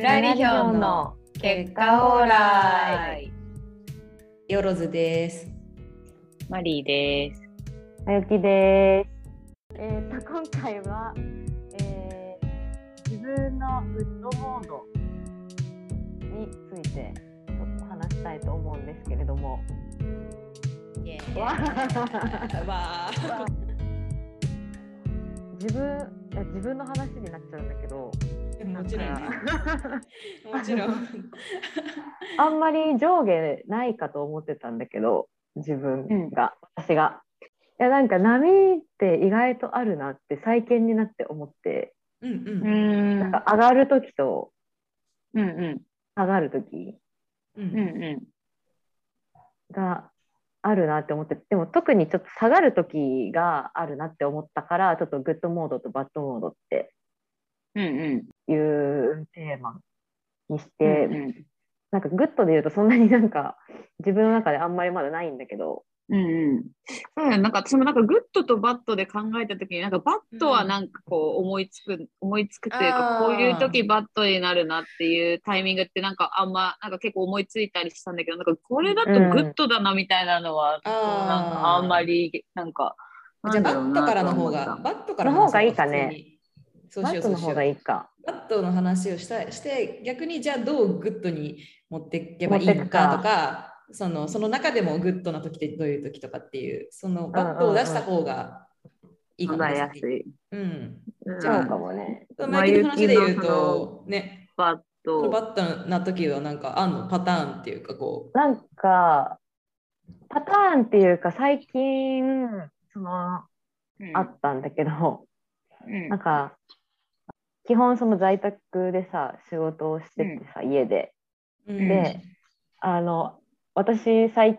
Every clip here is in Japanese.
フラリヒョンの結果オーライ。よろずです。マリーです。あゆきです。えー、と今回は、えー、自分のグッドモードについてちょっと話したいと思うんですけれども。わわ自分いや自分の話になっちゃうんだけど、もちろんね。もちろん。あんまり上下ないかと思ってたんだけど自分が、私が。いやなんか波って意外とあるなって最近になって思って、うんう。うんんなんか上がる時とうんうん下がる時ううんんがあるなって思ってでも特にちょっと下がる時があるなって思ったからちょっとグッドモードとバッドモードってうんうんいうテーマにして、うんなんかグッドで言うとそんなになんか自分の中であんまりまだないんだけど。うんうん。そうなん。か私もなんかグッドとバッドで考えたときになんかバッドはなんかこう思いつく、思いつくというかこういう時バッドになるなっていうタイミングってなんかあんまなんか結構思いついたりしたんだけどなんかこれだとグッドだなみたいなのは、あーなん。かあんまりなんかじゃあバットからの方が、バットからの方がいいかね。そうバしようそうしよう。ットの方がいいか。バットの話をしたして逆にじゃあどうグッドに持っていけばいいかかとかそのその中でもグッドな時ってどういう時とかっていうそのバットを出した方がいいかも考えねやすい。うん。うん。じゃあそうかもね。マイケルの話で言うとね。バット。バットな時はなんかあんのパターンっていうかこなんかパターンっていうか最近そのうん。あったんだけど、うん。なんか基本その在宅でさ仕事をしててさ、家で。う、ん。であの私最ん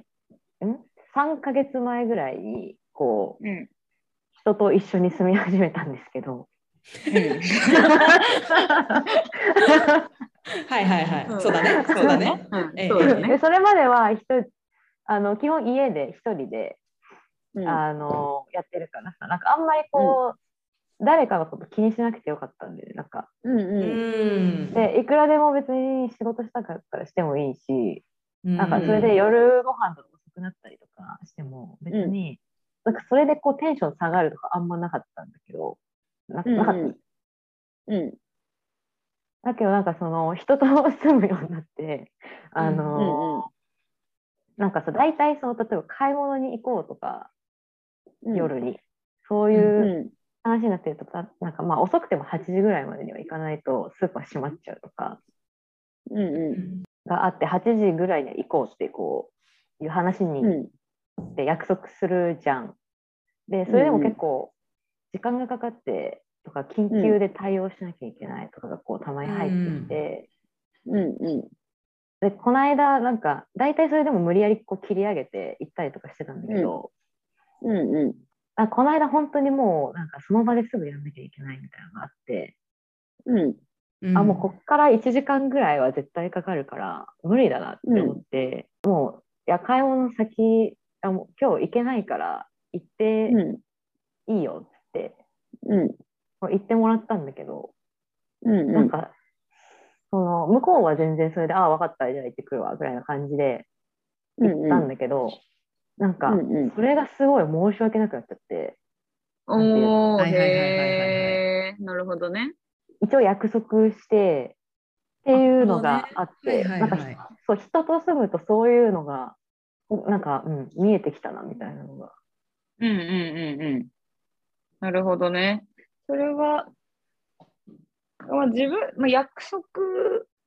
？3ヶ月前ぐらいにこううん。人と一緒に住み始めたんですけど。はいはいはい、うん。そうだね。そうだね。うん。ええ。そうだね。でそれまでは一人あの基本家で一人でうん。あのやってるからさなんかあんまりこう、誰かのこと気にしなくてよかったんでなんか。うんううん。んでいくらでも別に仕事したかったらしてもいいし、ななんかそれで夜ご飯とか遅くなったりとかしても別に、なんかそれでこうテンション下がるとかあんまなかったんだけどなうんなかった、うん。だけどなんかその人と住むようになってあの、うんうんなんかさ大体その例えば買い物に行こうとか、うん。夜に。そうういうん話になってるとか、なんかまあ遅くても8時ぐらいまでには行かないとスーパー閉まっちゃうとか。うんうん。があって8時ぐらいには行こうってこういう話にうんで約束するじゃん。でそれでも結構時間がかかってとか緊急で対応しなきゃいけないとかがこうたまに入ってきて、うんうん。でこの間なんか大体それでも無理やりこう切り上げて行ったりとかしてたんだけど、うんうんあこの間本当にもうなんかその場ですぐやんなきゃいけないみたいなのがあって、うん。うんあもうこっから1時間ぐらいは絶対かかるから無理だなって思って、もういや買い物先あもう今日行けないから行ってうんいいよって、うんもう行ってもらったんだけど、うん。なんかその向こうは全然それで「ああ分かったじゃあ行ってくるわ」ぐらいな感じで行ったんだけど、なんかそれがすごい申し訳なくなっちゃって。おーへー。なるほどね。一応約束してっていうのがあって、そう人と住むとそういうのがなんか、うん、見えてきたなみたいなのが。うんうんうんうん。なるほどね。それはまあ自分、まあ、約束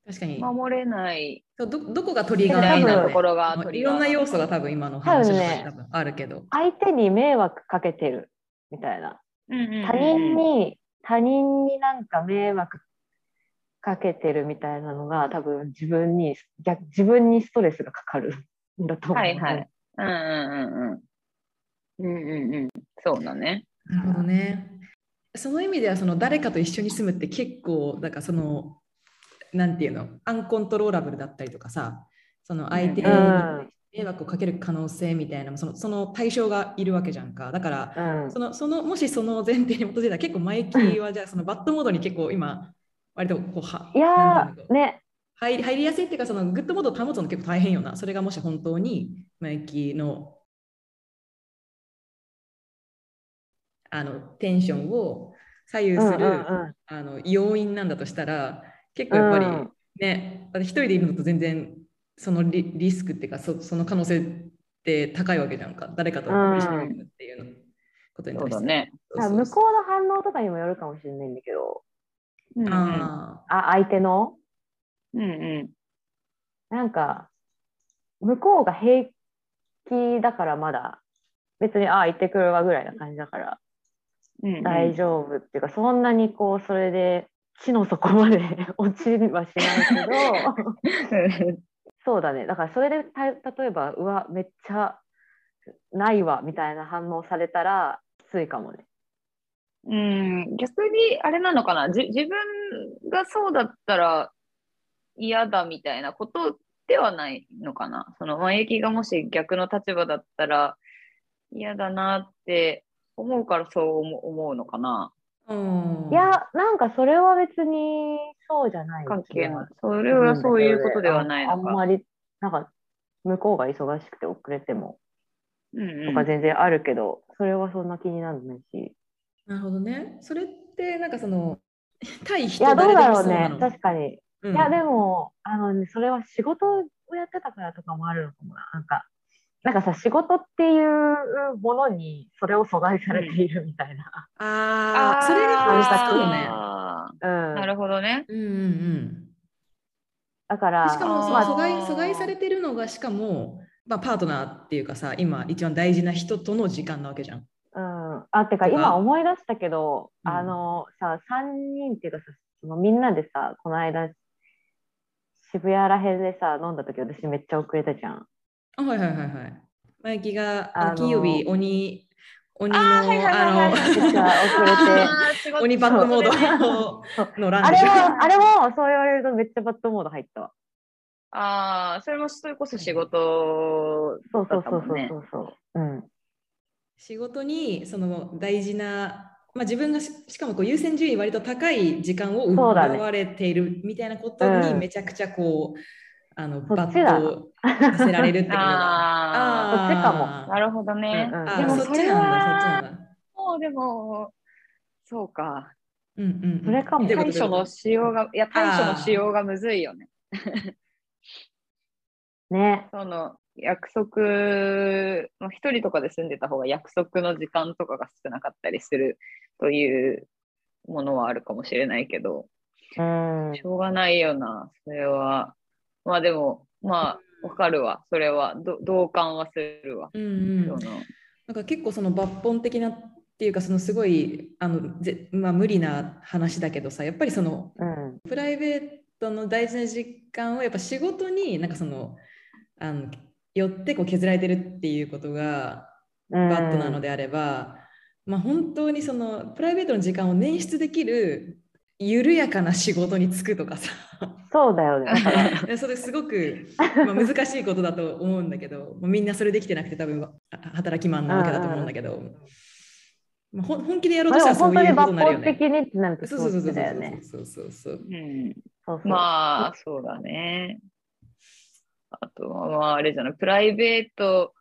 確かに守れないそうどどこがトリガーみたいななのところがいろんな要素が多分今の話の中多分ねに多分あるけど。相手に迷惑かけてるみたいなうんうんうんうん他人に、他人になんか迷惑かけてるみたいなのが多分自分に逆自分にストレスがかかるんだと思う。はいはい。うんうんうんうん。うんうんうん。そうだね。なるほどね。その意味ではその誰かと一緒に住むって結構だからそのなんていうの？アンコントローラブルだったりとかさその相手にうん。迷惑をかける可能性みたいなそのその対象がいるわけじゃんか。だからうん。そのそのもしその前提に基づいたら結構マイキーはじゃあそのバッドモードに結構今割とこうはいやね、入り入りやすいっていうかそのグッドモードを保つの結構大変よな。それがもし本当にマイキーのあのテンションを左右する、あの要因なんだとしたら結構やっぱりうん。ね、だって一人でいるのと全然そのリリスクっていうかそその可能性って高いわけじゃんか。誰かとうん一緒にいるっていうのことにそ対して。ね。向こうの反応とかにもよるかもしれないんだけど、うんうん。ああ相手の？うんうん。なんか、向こうが平気だからまだ、別に、ああ、行ってくるわぐらいな感じだから、うんうん。大丈夫っていうか、そんなにこう、それで、地の底まで 落ちはしないけど、そうだね。だから、それでた、例えば、うわ、めっちゃないわ、みたいな反応されたら、きついかもね。うん、逆にあれなのかな、じ自分がそうだったら嫌だみたいなことではないのかな？その前行きがもし逆の立場だったら嫌だなって思うからそう思思うのかな？うんいや、なんかそれは別にそうじゃない関係ない。それはそういうことではないあのか。んまり、なんか、向こうが忙しくて遅れても、うんうんとか全然あるけど、それはそんな気にならないし。なるほどね。それってなんかその 対い人や、どうだろうね。確かに。うんいや、でも、あのね、それは仕事をやってたからとかもあるのかもな。なんか、なんかさ、仕事っていうものにそれを阻害されているみたいな。ああ、それが本質かもね。なるほどね。うんうんうん。だから、しかもその阻害阻害されてるのがしかも、まあ、パートナーっていうかさ今一番大事な人との時間なわけじゃん。うん。あ、てか今思い出したけど、うんあのさ、3人っていうかさ、そのみんなでさ、この間、渋谷らへんでさ、飲んだ時私めっちゃ遅れたじゃん。あはいはいはいはい。マイキーが金曜日鬼鬼のあの 鬼バッドモーそうドの欄あれでしょ。は、あれもそう言われるとめっちゃバッドモード入ったわ。ああ、それもそれこそ仕事そうそうそうだったもんねそうそうそう。うん。仕事にその大事な、まあ、自分がししかもこう優先順位割と高い時間を奪われているみたいなことにうんめちゃくちゃこう、あのそバっちだットさせられるっていうのが。あそっちかもあ、なるほどね。うんうんあでもそれそっちなんだ、そっちは、なんだ。もうでも、そうか。うんうんうん、それかも対処の仕様が、いや、対処の仕様がむずいよね。ね。その約束、まあ一人とかで住んでた方が約束の時間とかが少なかったりするというものはあるかもしれないけど、うん。しょうがないよな、それは。まあでも、まあ、わかるわ、それは。ど同感はするわ。うんうん、なんか結構その抜本的なっていうかそのすごいあのぜ、まあ、無理な話だけどさやっぱりそのうん。プライベートの大事な時間をやっぱ仕事になんかそのあのよってこう削られてるっていうことがうん。バッドなのであれば、まあ、本当にそのプライベートの時間を捻出できる緩やかな仕事に就くとかさそうだよね。それすごく、まあ、難しいことだと思うんだけどまあみんなそれできてなくて多分あ働きマンなわけだと思うんだけど、まあ、本気でやろうまあとしたらそういうことになるよね。本的にってなるとそううそそうそうそうだよね。そうそうそううんそうそう。まあ、そうだね。あとは、まあ、あれじゃない、プライベート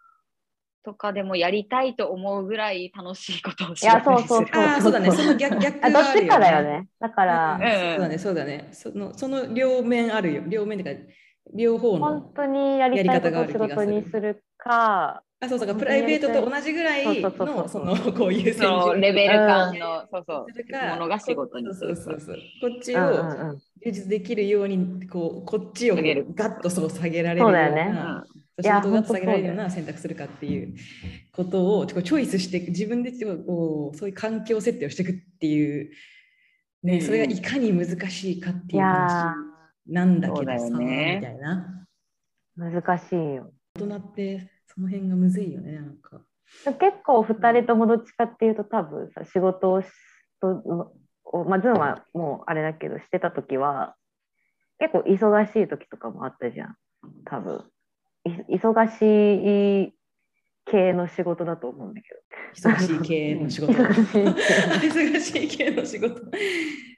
とかでもやりたいと思うぐらい楽しいことをしいやそうそうそうああそうだね。その逆逆あどっちかだよね。ね。だから、うんそうだねそうだね。そのその両面あるよ。両面っていうか両方の本当にやりたいことを仕事にするか、あそうそう。かプライベートと同じぐらいそうそうそうのそのこういうそのレベル感の、そうそう。するかものが仕事にすそうるそうそうそう。こっちをうん、充実できるようにこうこっちを下げる。ガッとそう下げられるようそうだよね。ないや仕事をガッと下げられるよう本な選択するかっていうことをチョイスして自分でこうそういう環境設定をしていくっていう、ね、それがいかに難しいかっていいう話やなんだけどさ、よね。みたいな。ー難しいよ。大人ってその辺がむずいよねなんか。結構2人ともどっちかっていうと多分さ仕事をしとをまあズンはもうあれだけどしてた時は結構忙しい時とかもあったじゃん多分。い忙しい系の仕事だと思うんだけ忙しい系の仕事。ど忙しい系の仕事。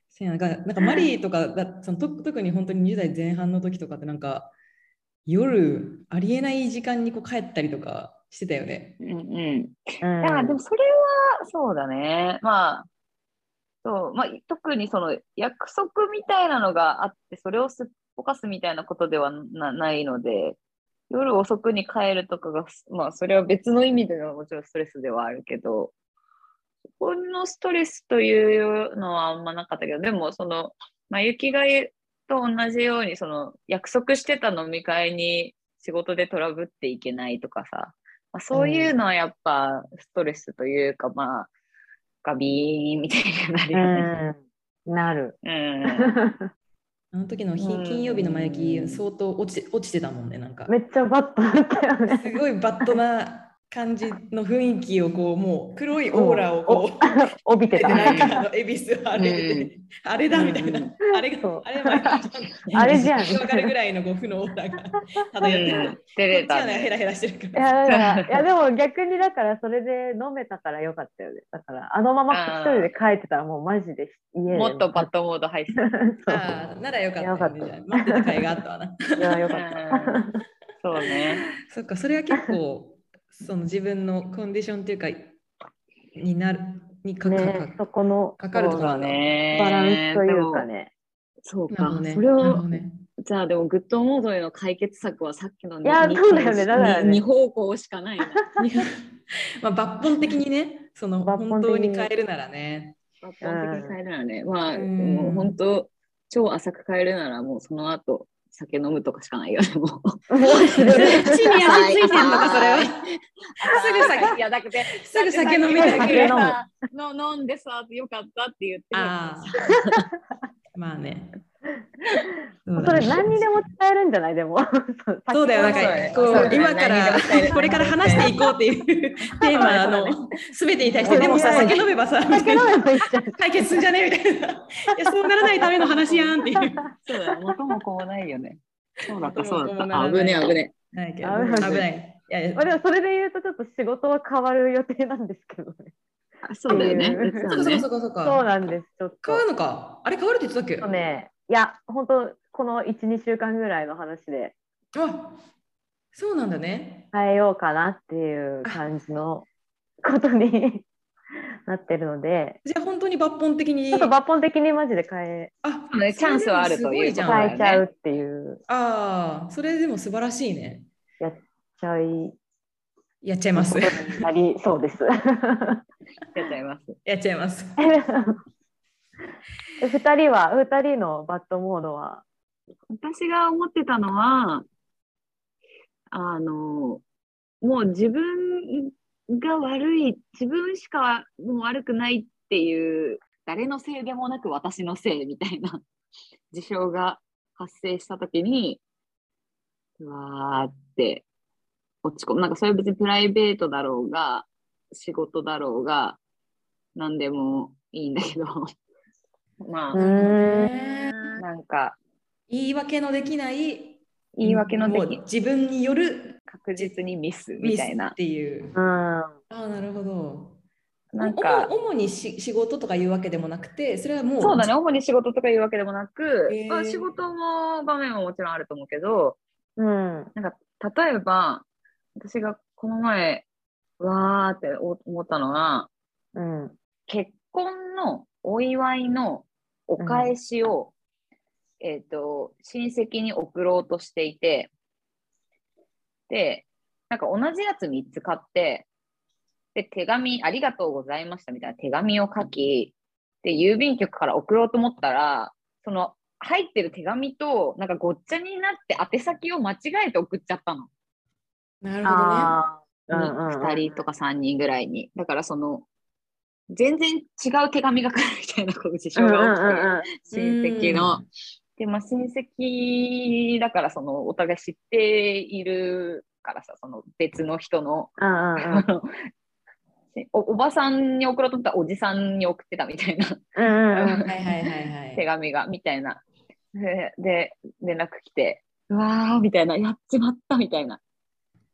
せやななんかなんかマリーとかだそのと特に本当に20代前半の時とかってなんか夜ありえない時間にこう帰ったりとかしてたよね。うんうん。うんいや、でもそれはそうだね。まあ、そう、まあ、特にその約束みたいなのがあって、それをすっぽかすみたいなことではなないので、夜遅くに帰るとかが、まあ、それは別の意味でのもちろんストレスではあるけど、そこのストレスというのはあんまなかったけど、でも、その、まあ、雪がゆと同じように、その、約束してた飲み会に仕事でトラブっていけないとかさ、まあ、そういうのはやっぱストレスというか、まあ、ガビーンみたいになるよね。うんなる。うん。あの時の金曜日の前雪相当落ち落ちてたもんねなんか。めっちゃバットだったよね。すごいバッドな感じの雰囲気をこうもう黒いオーラをこう。帯び てた。でなんかあの恵比寿あれ、うんあれだみたいな、うんあれがあれあれじゃんわかるぐらいのこう負のオーラが漂ってる。出れたねヘね。ラヘラしてるかいら。いやでも逆にだからそれで飲めたからよかったよね。だからあのまま一人で帰ってたらもうマジで家で。もっとバットモード入ってた。ならよかったよよかったね、待ってた甲斐があったわな。いやよかった。そうね。そっかそれは結構その自分のコンディションっていうかになるにかかねそこのかかるところね。バランスというかね。そうか。ね。それをね。じゃあでもグッドモードへの解決策はさっきのいやにそうだよねだからねに二方向しかないな。まあ抜本的にね、その本当に変えるならね。抜本的に変えるならね。まあ、うんもう本当、超浅く変えるならもうその後、酒飲むとかしかないよね、もう。地に足ついてんのか、それは。すぐ酒、いや、だって、すぐ酒飲みたい酒飲むの 飲んでさ、よかったって言ってるああ。まあね。それ何にでも使えるんじゃない？でも。そうだよ、なんかこう今からこれから話していこうっていう テーマのすべてに対して、でもさ、酒飲めばさ。解決すんじゃね？みたいな。いや、そうならないための話やんっていう。そうだよ、元も子もないよね。そうだった、そうだった。危ねえ、危ね危ない危ない。いやいやまあでもそれで言うとちょっと仕事は変わる予定なんですけどね。そうだよね。そっかそっかそっかそっそうか。なんです。ちょっと。変わるのか。あれ変わるって言ってたっけ？とね、いや、本当この1、2週間ぐらいの話であそうなんだね。変えようかなっていう感じのことに なってるので、じゃあ本当に抜本的に。ちょっと抜本的にマジで変えあねチャンスはあるという変えちゃうっていう、ああ、それでも素晴らしいね。ちゃいやっちゃいます。なりそうです。やっちゃいます。やっちゃいます。え二人は、二人のバッドモードは、私が思ってたのは、あの、もう自分が悪い、自分しかもう悪くないっていう、誰のせいでもなく私のせいみたいな 事象が発生したときに、うわーって落ち込む。なんかそれは別にプライベートだろうが、仕事だろうが、何でもいいんだけど、まあ、なんか、言い訳のできない。言い訳のでき自分による。確実にミスみたいな。ていう。うん、ああ、なるほど。なんか、主主にし仕事とかいうわけでもなくて、それはもう。そうだね、主に仕事とかいうわけでもなく、へー。まあ仕事も場面ももちろんあると思うけど、うん、なんか例えば、私がこの前、わーって思ったのは、うん、結婚のお祝いのお返しを、えっ、と、親戚に送ろうとしていて、で、なんか同じやつ3つ買って、で、手紙、ありがとうございましたみたいな手紙を書き、で、郵便局から送ろうと思ったら、その入ってる手紙と、なんかごっちゃになって宛先を間違えて送っちゃったの。なるほどね。あーうんうんうん2人とか3人ぐらいに。だからその、全然違う手紙が来るみたいなこう事象うんうんが起きて、うん親戚のうん。で、まあ親戚だからそのお互い知っているからさ、その別の人の、うんうんうん おおばさんに送ろうと思ったらおじさんに送ってたみたいなうんうんうんはいはいはいはい。手紙が、みたいな。で、で連絡来て、うわーみたいな、やっちまったみたいな。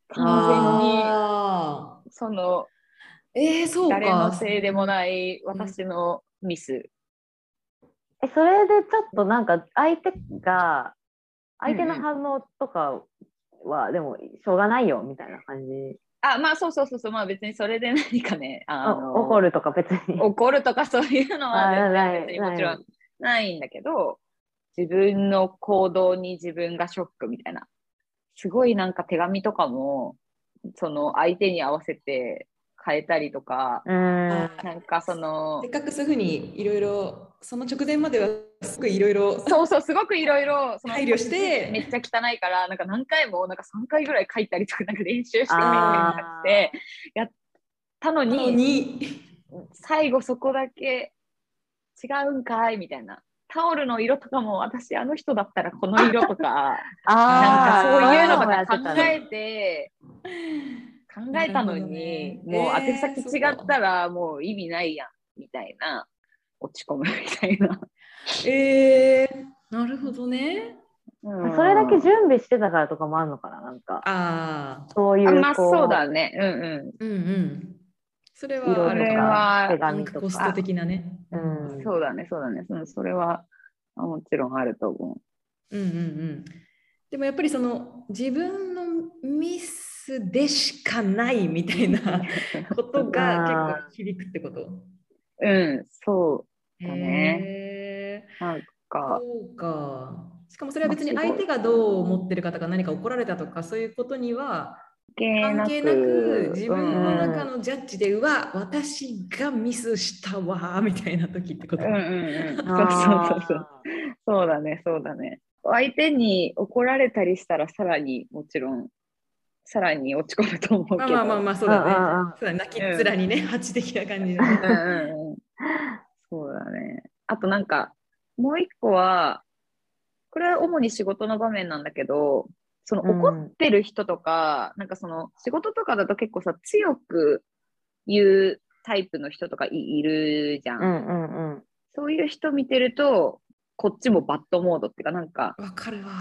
完あ全に、その、ーえー、そうか。誰のせいでもない私のミスえ、それでちょっとなんか相手が、相手の反応とかは、でもしょうがないよみたいな感じ。あ、まあそうそうそうそう、まあ別にそれで何かね、あのお怒るとか別に。怒るとかそういうのは別にもちろんないんだけど、自分の行動に自分がショックみたいな。すごいなんか手紙とかも、その相手に合わせて変えたりとか、うーん。なんかそのせっ、かくそういうふうにいろいろその直前まではすごいいろいろそうそう、すごくいろいろ、配慮してめっちゃ汚いから、なんか何回も、なんか3回ぐらい書いたりとか、なんか練習してみたりとあかして、やったのに、に最後そこだけ違うんかいみたいな。タオルの色とかも私あの人だったらこの色とか なんかそういうのとか考えて 考えたのに、なるほもう宛先違ったらもう意味ないやんみたいな落ち込むみたいな。えー、なるほどねうんそれだけ準備してたからとかもあるのかななんか、ああそういうこう。あまあそうだね。うんううんうんそれはあるかそれは手ラン紙とか。クコスト的なねうんん。そうだね、そうだね。うんそれはあもちろんあると思うんうんうんでもやっぱりその自分のミスでしかないみたいな ことが結構響くってこと？う。うん、そうだね。へーなんか、そうか。しかもそれは別に相手がどう思ってるかとか何か怒られたとかそういうことには関係なく自分の中のジャッジで、うわ私がミスしたわみたいな時ってこと？うんうんうん。そうそうそう。そうだね、そうだね。相手に怒られたりしたらさらにもちろん、さらに落ち込むと思うけど。まあまあまあまあそううんうんだうんね。そうだね泣きっ面にね、蜂的な感じで。うんうんうんそうだね。あとなんか、もう一個は、これは主に仕事の場面なんだけど、そのうん怒ってる人とか、なんかその仕事とかだと結構さ、強く言うタイプの人とかいいるじゃん,、うんうんうん。そういう人見てると、こっちもバッドモードっていうか、なんか、わかるわ。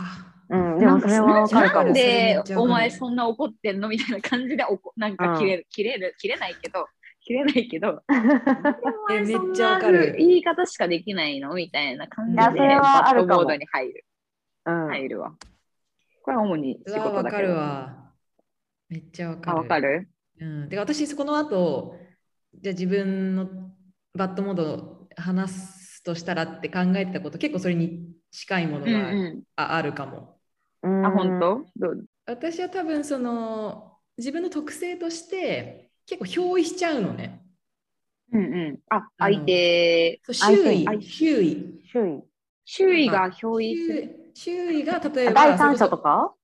うん、でもそれはわかるかもなん。でお前そんな怒ってんの？みたいな感じでおこなんか切れる、切れる、切れないけど、切れないけど、えめっちゃわかるな言い方しかできないの？みたいな感じで、いやそれはバあるかもッドモードに入る。うん入るわ。これは主に仕うわわかる事だけど。わ。めっちゃわかあ、る。わかる？うん、で私その後じゃあ自分のバッドモードを話すとしたらって考えてたこと結構それに近いものうんがうあ,、あるかも。うんん。あ、本当？私は多分その自分の特性として結構憑依しちゃうのね。うんうん。あ、相手、周囲。周囲。周囲。周囲が憑依する。周周囲が例えば第三者とか？か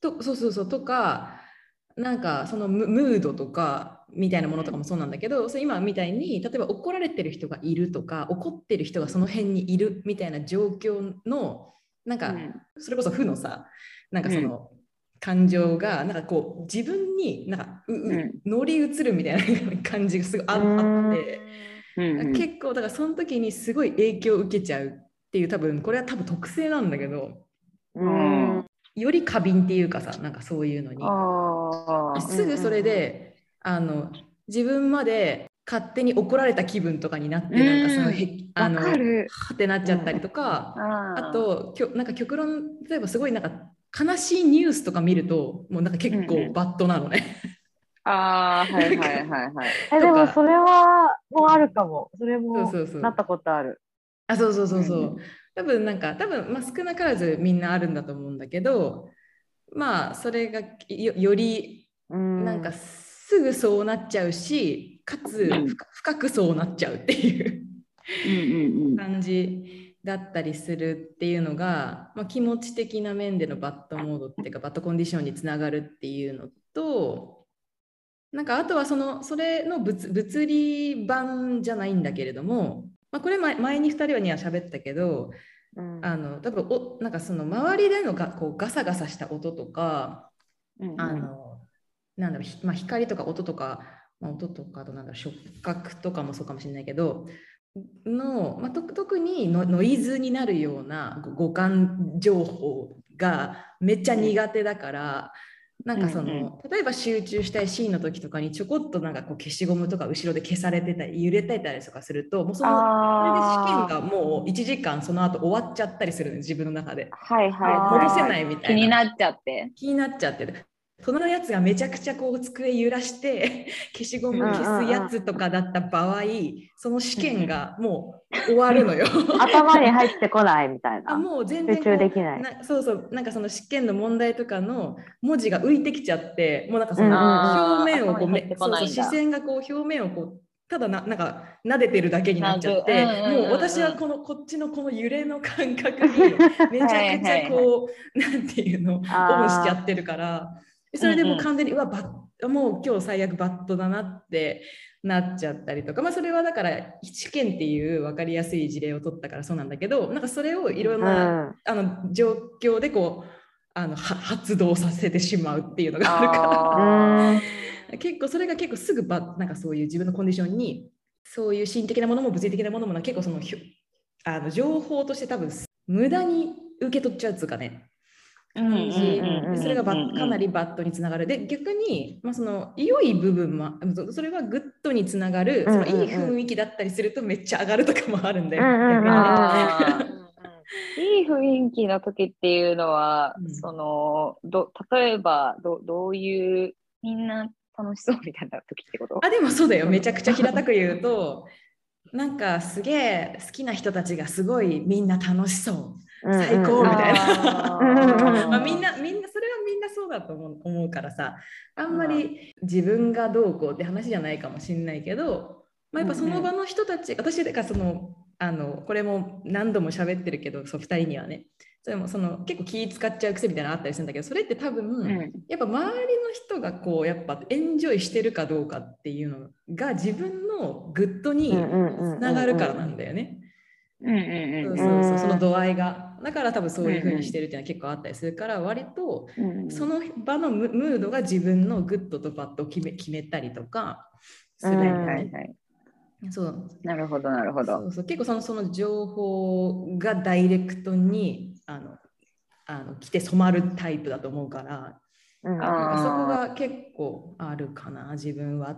とそうそうそうとかなんかそのムムードとかみたいなものとかもそうなんだけど、それ今みたいに例えば怒られてる人がいるとか怒ってる人がその辺にいるみたいな状況のなんか、うん。それこそ負のさなんかその、感情がなんかこう自分になんかう、ううん。乗り移るみたいな感じがすごいああって、うんうん。結構だからその時にすごい影響を受けちゃうっていう多分これは多分特性なんだけどうん。より過敏っていうかさなんかそういうのに。すぐそれで、あの自分まで勝手に怒られた気分とかになって、なんかそのうんへあの。はてなっちゃったりとか、ああときょなんか極論例えばすごいなんか悲しいニュースとか見るともうなんか結うんうん構バッドなのね。あー、はいはいはいはい。え、でもそれはもうあるかも。それそうもそうそうなったことある。あそうそうそうそう。うん多分なんか多分まあ少なからずみんなあるんだと思うんだけどまあそれがよよりうん。なんかすぐそうなっちゃうしかつうん。深深くそうなっちゃうっていう。感じだったりするっていうのが、まあ、気持ち的な面でのバッドモードっていうかバッドコンディションにつながるっていうのとなんかあとはそのそれの物物理版じゃないんだけれども、まあ、これ前前に2人には喋ったけどうん。あの多分おなんかその周りでのがこうガサガサした音とかうんうん。あのなんだろう、ひまあ、光とか音とか、まあ、音とかあとなんだ触覚とかもそうかもしれないけどの、まあ、と特にノノイズになるようなご五感情報がめっちゃ苦手だから、なんかその、うん例えば集中したいシーンの時とかにちょこっとなんかこう消しゴムとか後ろで消されてたり揺れてたりとかするともうそのそれで試あ験がもう1時間その後終わっちゃったりするの自分の中で。はいはいはい。戻せないみたいな。気になっちゃって。気になっちゃってる隣のやつがめちゃくちゃこう机揺らして 消しゴム消すやつとかだった場合その試験がもう終わるのよ。頭に入ってこないみたいな。あもう全然集中できない。なそうそう。なんかその試験の問題とかの文字が浮いてきちゃってもうなんかその表面をこう頭に入ってめそうそう視線がこう表面をこうただななんか撫でてるだけになっちゃって、もう私はこのこっちのこの揺れの感覚にめちゃくちゃこうなんていうのオンしちゃってるからそれでもう完全に、うわバッもう今日最悪バットだなってなっちゃったりとか、まあ、それはだから試験っていう分かりやすい事例を取ったからそうなんだけどなんかそれをいろんな、あの状況でこうあのは発動させてしまうっていうのがあるから。結構それが結構すぐばなんかそういう自分のコンディションにそういう心的なものも物理的なものもな結構そのあの情報として多分無駄に受け取っちゃうっつうかね感じそれがバかなりバッドにつながるで逆に、まあ、その良い部分もそれはグッドにつながるそのいい雰囲気だったりするとめっちゃ上がるとかもあるんだよ、いい雰囲気の時っていうのは、うんそのど例えばどどういうみんな楽しそうみたいな時ってことあでもそうだよめちゃくちゃ平たく言うとなんかすげえ好きな人たちがすごいみんな楽しそう最高みたいな。まあ、みんなみんなそれはみんなそうだと思う思うからさ。あんまり自分がどうこうって話じゃないかもしれないけど、まあ、やっぱその場の人たち、私だからそのあのこれも何度も喋ってるけどそう2人にはね。それもその結構気使っちゃう癖みたいなのあったりするんだけどそれって多分、うん。やっぱ周りの人がこうやっぱエンジョイしてるかどうかっていうのが自分のグッドにつながるからなんだよね。うんうんそううん。そうそうその度合いがだから多分そういうふうにしてるっていうのは結構あったりするから割とうんその場のムムードが自分のグッドとバッドを決め決めたりとかするんだようんね。はいはい。そう。なるほどなるほそどうそう。結構そのその情報がダイレクトにあのあの来て染まるタイプだと思うからうん。そこが結構あるかな自分は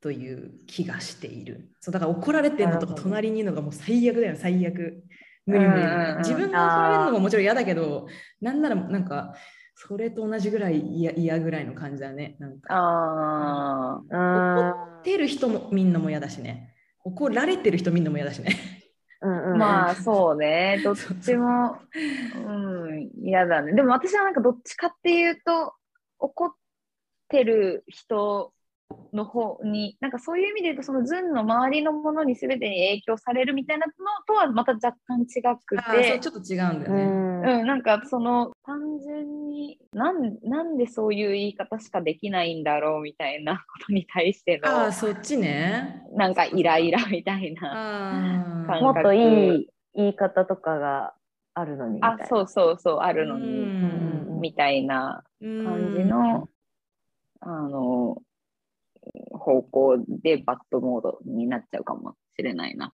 という気がしている。そうだから怒られてるのとか隣にいるのがもう最悪だよ最悪。無理無理。うんうんうん。自分が怒られるのももちろん嫌だけどなんならなんかそれと同じぐらい嫌嫌ぐらいの感じだね。なんか。あうん。怒ってる人もみんなも嫌だしね。怒られてる人みんなも嫌だしね。ーうんうん。まあ。そうね。どっちもうん嫌だね。でも私はなんかどっちかっていうと怒ってる人の方になんかそういう意味で言うとそのズンの周りのものに全てに影響されるみたいなのとはまた若干違くあーそうてちょっと違うんだよね。うんうん、なんかその単純になんなんでそういう言い方しかできないんだろうみたいなことに対してああのそっちね。なんかイライラみたいなああ感もっといい言い方とかがあるのにみたいな。あそうそうそうあるのうにんみたいな感じのあの方向でバッドモードになっちゃうかもしれないな。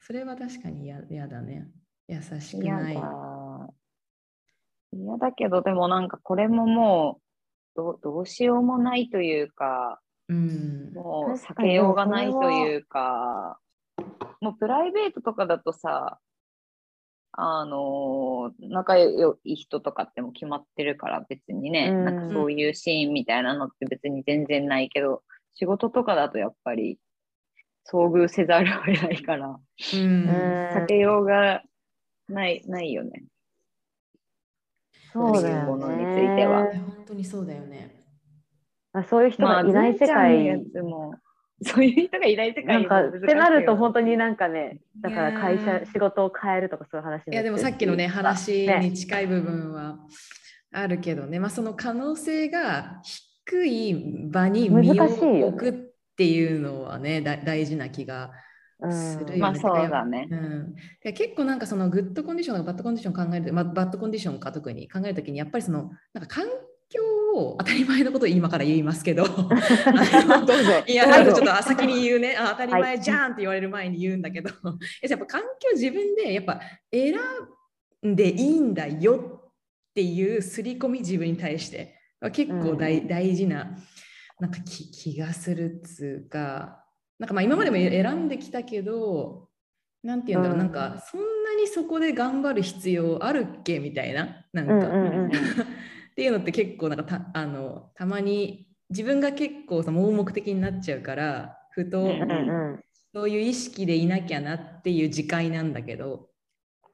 それは確かに嫌嫌だね。優しく嫌ない。だ嫌だけどでもなんかこれももうどうどうしようもないというかうん。もう避けようがないというか、もうプライベートとかだとさ、あのー仲良い人とかっても決まってるから別にね、うんなんかそういうシーンみたいなのって別に全然ないけど、仕事とかだとやっぱり遭遇せざるを得ないから、うん。避けようがないないよね。そうだよそういうものについては。本当にそうだよね。あ そういう人がいない世界。つもそういう人がいない世界なんかってなるとよ本当になんかねだから会社仕事を変えるとかそういう話にいやでもさっきのね話ね。に近い部分はあるけどね、まあその可能性が低い場に身を置くっていうのはねだ大事な気がするよね。まあそうだね。うん、で結構なんかそのグッドコンディションとかバッドコンディション考えると、まあ、バッドコンディションか特に考えるときにやっぱりそのなんか環境を 当たり前のことを今から言いますけど あのどうぞ。いやなんかちょっとあ先に言うね。あ当たり前じゃんって言われる前に言うんだけど、やっぱ環境自分でやっぱ選んでいいんだよっていう刷り込み自分に対しては結構大,、うん大事ななんか気気がするっつうか。なんかまあ今までも選んできたけどなんて言うんだろう、うんなんかそんなにそこで頑張る必要あるっけみたいななんか、っていうのって結構なんかたあのたまに自分が結構さ盲目的になっちゃうからふと、そういう意識でいなきゃなっていう自戒なんだけど。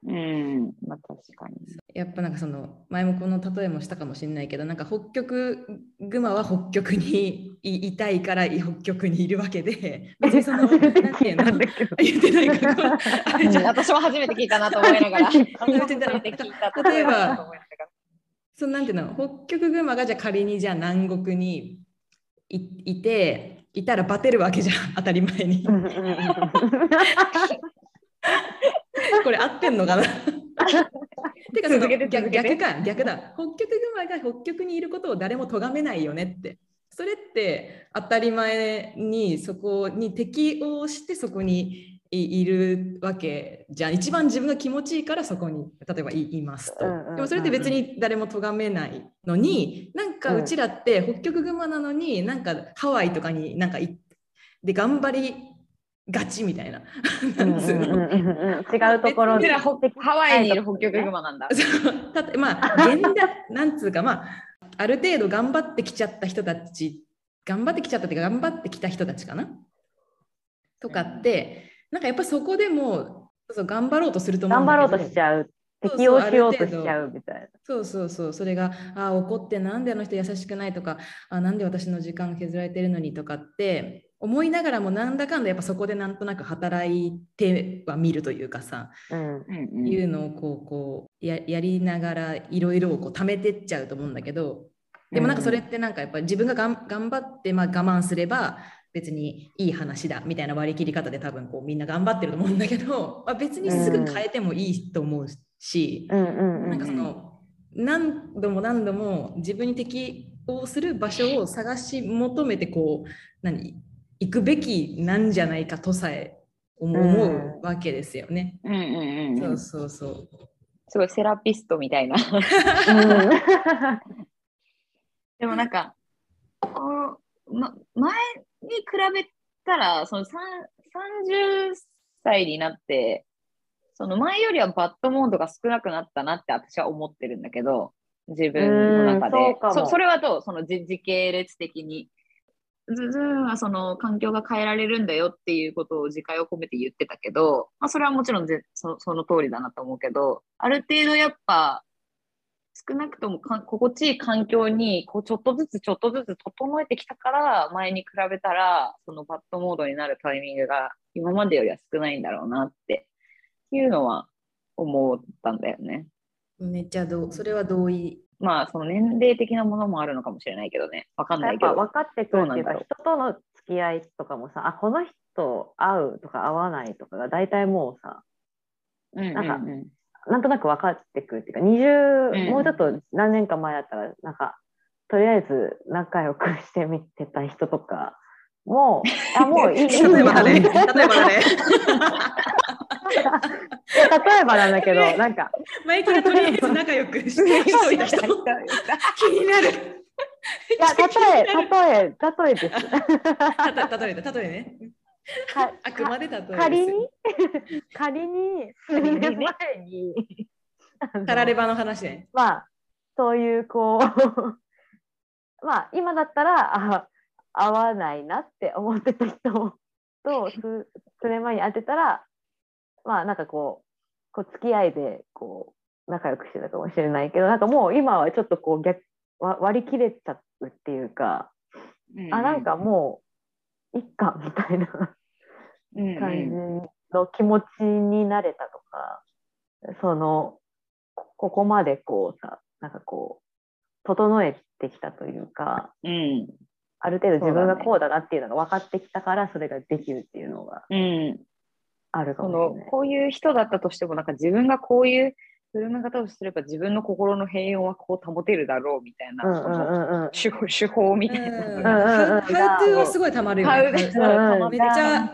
うん、まあ確かに。やっぱなんかその前もこの例えもしたかもしれないけどなんか北極熊は北極にいいたいから北極にいるわけで 別にそのなんていうの？なんだけど。言ってないか 私も初めて聞いたなと思いながら。例えばそのなんていうの？北極熊がじゃあ仮にじゃあ南国にいいていたらバテるわけじゃん。当たり前に これ合ってんのかな？てかその続けて逆逆か。逆だ。北極熊が北極にいることを誰も咎めないよねって。それって当たり前にそこに適応してそこにいいるわけじゃん。一番自分が気持ちいいからそこに例えばいいますと、でもそれって別に誰も咎めないのになんかうちらって北極熊なのになんかハワイとかになんか行で頑張りがちみたいな。違うところ。うちらほハワイにいる北極熊なんだ。まあ現代なんつうかまあある程度頑張ってきちゃった人たち頑張ってきちゃったっていうか頑張ってきた人たちかな？とかって、なんかやっぱそこでもそうそう頑張ろうとすると思うん頑張ろうとしちゃう。適応しようとしちゃうみたいな。そうそうそうそれがあ怒ってなんであの人優しくないとかあなんで私の時間削られてるのにとかって思いながらもなんだかんだやっぱそこでなんとなく働いてはみるというかさ、うん。うんうんいうのをこうこうややりながらいろいろをこう貯めてっちゃうと思うんだけどでもなんかそれってなんかやっぱり自分ががん頑張ってまあ我慢すれば別にいい話だみたいな割り切り方で多分こうみんな頑張ってると思うんだけど、まあ、別にすぐ変えてもいいと思うし、うん。なんかその何度も何度も自分に適応する場所を探し求めてこう何？行くべきなんじゃないかとさえ思うわけですよね。うんうんうん。そうそうそう。すごいセラピストみたいな。うん でもなんか、こうま、前に比べたら、そのさん30歳になって、その前よりはバッドモードが少なくなったなって私は思ってるんだけど、自分の中で。うんそそそれはどう？その時時系列的に。ズズーンはその環境が変えられるんだよっていうことを自戒を込めて言ってたけど、まあ、それはもちろんぜそその通りだなと思うけど、ある程度やっぱ少なくともか心地いい環境にこうちょっとずつちょっとずつ整えてきたから前に比べたらそのバッドモードになるタイミングが今までよりは少ないんだろうなっていうのは思ったんだよね。めっちゃどそれは同意。まあその年齢的なものもあるのかもしれないけどね。わかんないけど。ぱ分かってくるっていうか人との付き合いとかもさあこの人会うとか会わないとかが大体もうさうんうんうん。なんかなんとなく分かってくるっていうか20、うん。もうちょっと何年か前だったらなんかとりあえず仲良くしてみてた人とかもうあもういい 例えば誰例えば誰いや例えばなんだけどなんかマイキがとりあえず仲良くして しといた人気になる。いや例え例え例えですた例えだ例えね。かあくまで例えです。仮に仮に数年前にあのタラレバの話ね。まあそういうこう まあ今だったらあ合わないなって思ってた人と数数年前に会ってたらまあなんかこうこう付き合いでこう仲良くしてたかもしれないけどなんかもう今はちょっとこう逆わ割り切れちゃうっていうか、あなんかもういっかみたいな。うんうん感じの気持ちになれたとか、そのこここまでこうさなんかこう整えてきたというかうん。ある程度自分がこうだなっていうのが分かってきたからそれができるっていうのが。うんあるかそもしれない。のこういう人だったとしてもなんか自分がこういう振る舞い方をすれば自分の心の平穏はこう保てるだろうみたいな、うんうんそのうんうん。手法手法みたいな。のうん。が、うんうんハウトゥーはすごいたまるよね。ハウトゥーうんうんめっちゃ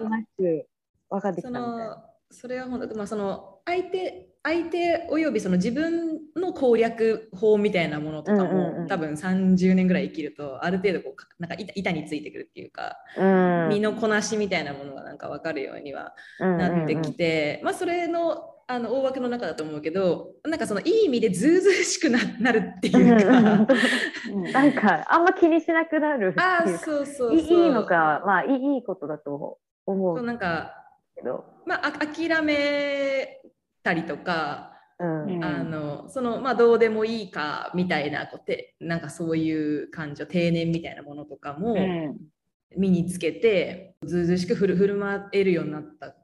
分かってきそたみたいな。のそれは本当まあその相手相手およびその自分の攻略法みたいなものとかも、多分30年ぐらい生きるとある程度こうかなんか板板についてくるっていうか、うん。身のこなしみたいなものがなんか分かるようにはうんなってきて、まあそれのあの大枠の中だと思うけどなんかそのいい意味でずうずうしくななるっていうか。うん。なんかあんま気にしなくなるあそうそうそう。いいのかまあいいいいことだと思そううなんか、けど、まあ、あ諦めたりとか、うん。うん。あのそのまあどうでもいいかみたいなこうてなんかそういう感情定年みたいなものとかもうん。身につけて、ずうずうしく振る振る舞えるようになった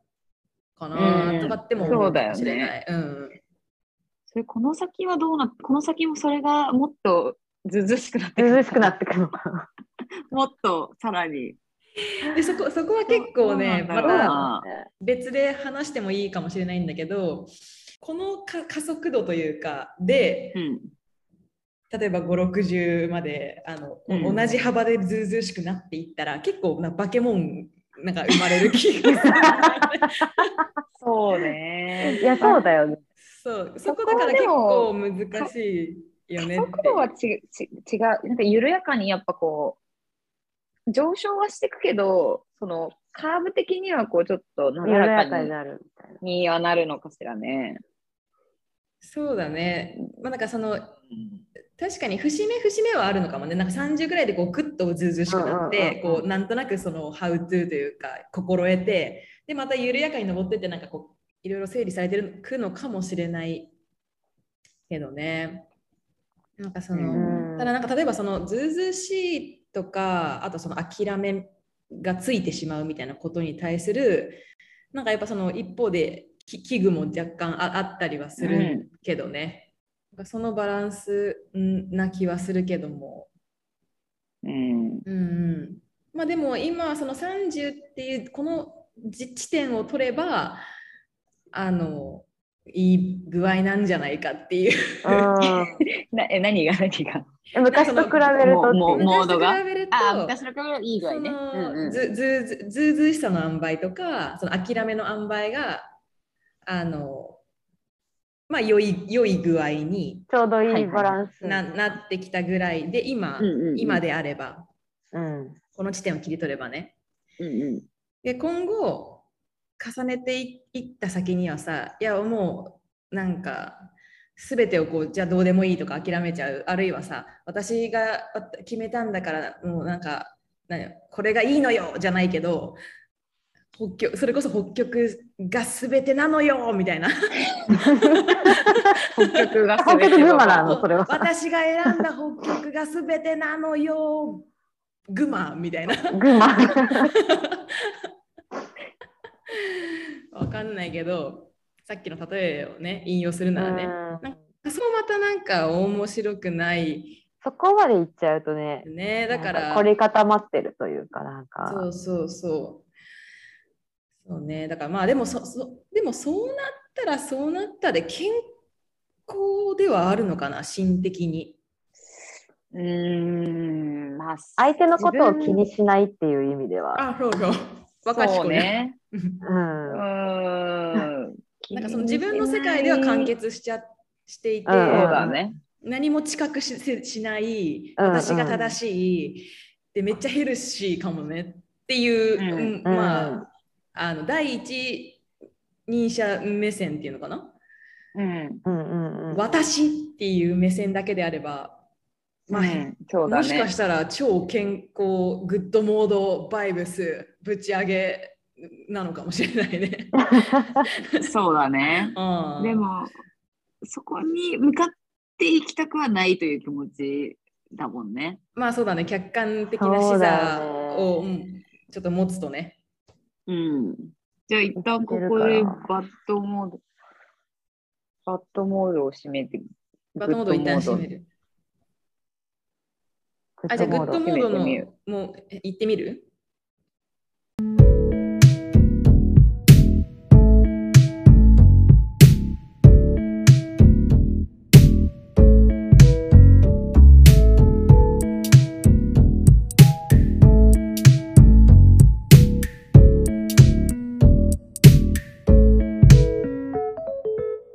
かな、うん。とかっても思うかもしれそうだない。うん。それこの先はどうなっこの先もそれがもっとずうずうしくなって涼しくなっってくるのか。な。もっとさらに でそこそこは結構ねまたな別で話してもいいかもしれないんだけどこのか加速度というかでうん。例えば560まであの、うん。同じ幅でずうずうしくなっていったら結構なバケモンなんか生まれる気がする。そうね。いやそうだよね。そうそこだから結構難しいよねそって。こはちち違う。なんか緩やかにやっぱこう上昇はしていくけどそのカーブ的にはこうちょっとな緩だらかにやかになるみたいな。にはなるのかしらね。そうだね。まあなんかその確かに節目節目はあるのかもね。なんか30ぐらいでこうグッとずうずうしくなって、こうなんとなくそのハウトゥーというか心得てでまた緩やかに登ってってなんかこういろいろ整理されてるくのかもしれないけどね。なんかその、うん。ただなんか例えばそのずうずうしいとかあとその諦めがついてしまうみたいなことに対するなんかやっぱその一方でき危惧も若干ああったりはするけどね、なんかそのバランスんな気はするけども、うん。うんうん、まあでも今その30っていうこのじ地点を取ればあのいい具合なんじゃないかっていう。うん。なえ何が何が？え昔と比べるとモードが？昔と比べるといい具合ね。そのうんうん。ずずうずずうずうしさの塩梅とかその諦めの塩梅があのまあ良い良い具合にちょうどいい。バランス。な,、なってきたぐらいで今、うんうんうん。今であればうん。この地点を切り取ればね。うんうん。で今後重ねていいった先にはさいやもうなんか全てをこうじゃあどうでもいいとか諦めちゃうあるいはさ私が決めたんだからもうなんかなんやこれがいいのよじゃないけど北極それこそ北極が全てなのよみたいな 北極が北極群馬なのそれは。私が選んだ北極が全てなのよグマみたいな群馬。わかんないけどさっきの例えをね引用するならね、うんそうまたなんか面白くないそこまで行っちゃうとね。ねだから凝り固まってるというかなんか。そうそうそうそうねだからまあでもそそでもそうなったらそうなったで健康ではあるのかな心的にうーんまあ相手のことを気にしないっていう意味では。あそうそう若しくねね。うんう。ーん。なんかその自分の世界では完結しちゃしていて。何も知覚しせしない私が正しい、でめっちゃヘルシーかもねっていう、うんうんまうんああの第一人者目線っていうのかな、うん。うんうんうん。私っていう目線だけであれば、まあうんそうだねもしか。したら超健康グッドモードバイブスぶち上げなのかもしれないね。そうだね。うんでも、そこに向かっていきたくはないという気持ちだもんね。まあそうだね客観的な視座を、うんちょっと持つとね。うん。じゃあ一旦ここでバッドモード、バッドモードを閉めて、バッドモード一旦閉める。あ、じゃあグッドモードのもうえ行ってみる？